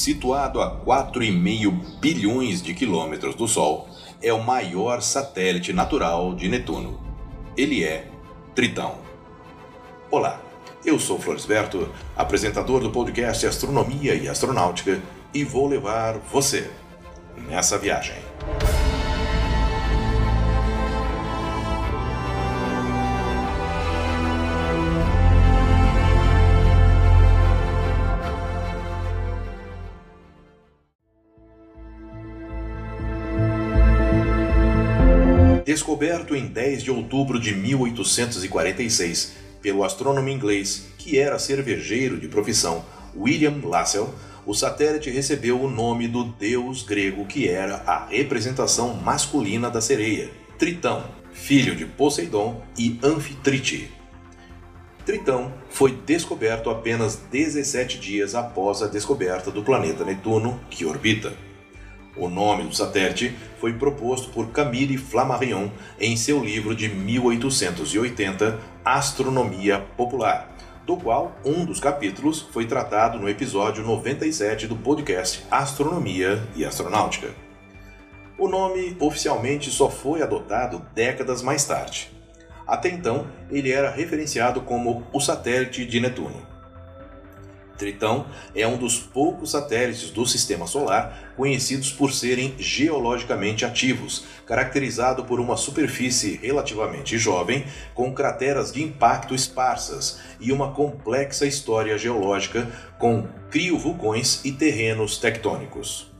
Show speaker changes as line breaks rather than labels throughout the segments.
Situado a 4,5 bilhões de quilômetros do Sol, é o maior satélite natural de Netuno. Ele é Tritão. Olá, eu sou Floresberto, apresentador do podcast Astronomia e Astronáutica, e vou levar você nessa viagem. Descoberto em 10 de outubro de 1846 pelo astrônomo inglês, que era cervejeiro de profissão, William Lassell, o satélite recebeu o nome do deus grego que era a representação masculina da sereia, Tritão, filho de Poseidon e Anfitrite. Tritão foi descoberto apenas 17 dias após a descoberta do planeta Netuno, que orbita. O nome do satélite foi proposto por Camille Flammarion em seu livro de 1880, Astronomia Popular, do qual um dos capítulos foi tratado no episódio 97 do podcast Astronomia e Astronáutica. O nome oficialmente só foi adotado décadas mais tarde. Até então, ele era referenciado como o satélite de Netuno. Tritão é um dos poucos satélites do Sistema Solar conhecidos por serem geologicamente ativos, caracterizado por uma superfície relativamente jovem, com crateras de impacto esparsas e uma complexa história geológica com criovulcões e terrenos tectônicos.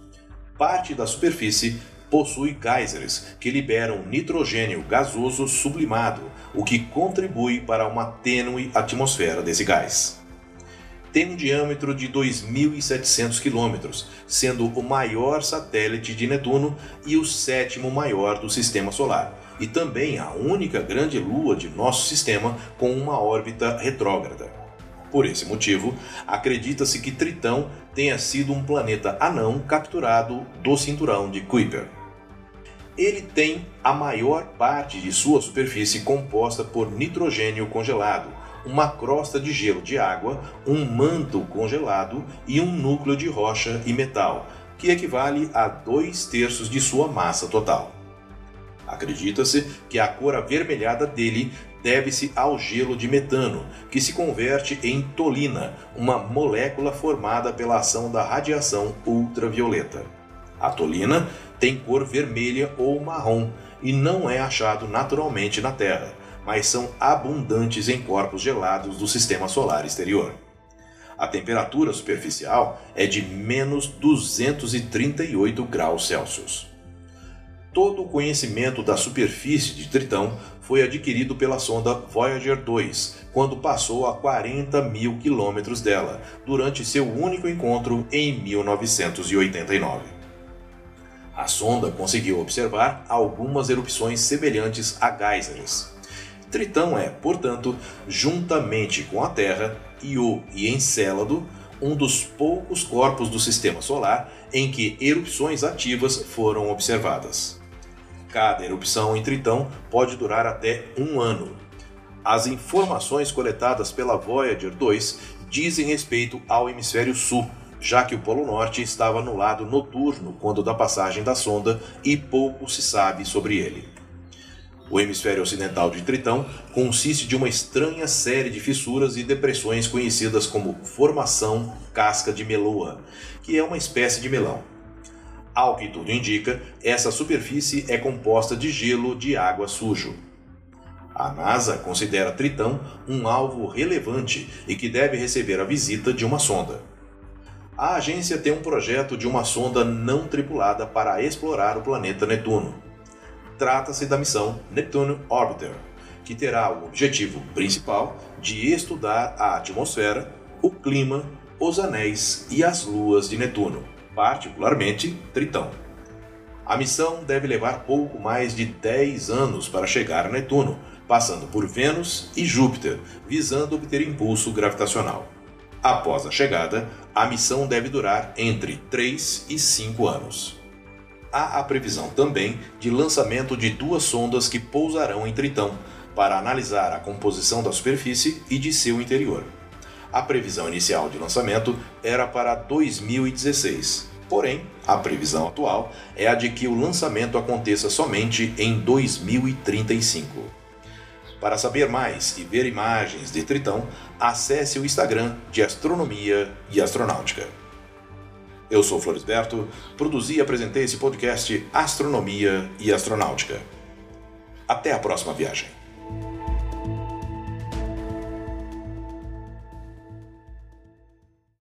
Parte da superfície possui geysers que liberam nitrogênio gasoso sublimado, o que contribui para uma tênue atmosfera desse gás tem um diâmetro de 2.700 quilômetros, sendo o maior satélite de Netuno e o sétimo maior do Sistema Solar, e também a única grande lua de nosso sistema com uma órbita retrógrada. Por esse motivo, acredita-se que Tritão tenha sido um planeta anão capturado do cinturão de Kuiper. Ele tem a maior parte de sua superfície composta por nitrogênio congelado, uma crosta de gelo de água, um manto congelado e um núcleo de rocha e metal, que equivale a dois terços de sua massa total. Acredita-se que a cor avermelhada dele deve-se ao gelo de metano, que se converte em tolina, uma molécula formada pela ação da radiação ultravioleta. A tolina tem cor vermelha ou marrom e não é achado naturalmente na Terra mas são abundantes em corpos gelados do sistema solar exterior. A temperatura superficial é de menos 238 graus Celsius. Todo o conhecimento da superfície de Tritão foi adquirido pela sonda Voyager 2, quando passou a 40 mil quilômetros dela, durante seu único encontro em 1989. A sonda conseguiu observar algumas erupções semelhantes a geysers. Tritão é, portanto, juntamente com a Terra, Io e Encélado, um dos poucos corpos do sistema solar em que erupções ativas foram observadas. Cada erupção em Tritão pode durar até um ano. As informações coletadas pela Voyager 2 dizem respeito ao hemisfério sul, já que o Polo Norte estava no lado noturno quando da passagem da sonda e pouco se sabe sobre ele. O hemisfério ocidental de Tritão consiste de uma estranha série de fissuras e depressões conhecidas como formação casca de meloa, que é uma espécie de melão. Ao que tudo indica, essa superfície é composta de gelo de água sujo. A NASA considera Tritão um alvo relevante e que deve receber a visita de uma sonda. A agência tem um projeto de uma sonda não tripulada para explorar o planeta Netuno. Trata-se da missão Neptune Orbiter, que terá o objetivo principal de estudar a atmosfera, o clima, os anéis e as luas de Netuno, particularmente Tritão. A missão deve levar pouco mais de 10 anos para chegar a Netuno, passando por Vênus e Júpiter, visando obter impulso gravitacional. Após a chegada, a missão deve durar entre 3 e 5 anos. Há a previsão também de lançamento de duas sondas que pousarão em Tritão, para analisar a composição da superfície e de seu interior. A previsão inicial de lançamento era para 2016, Porém, a previsão atual é a de que o lançamento aconteça somente em 2035. Para saber mais e ver imagens de Tritão, acesse o Instagram de Astronomia e Astronáutica. Eu sou Florisberto, produzi e apresentei esse podcast Astronomia e Astronáutica. Até a próxima viagem.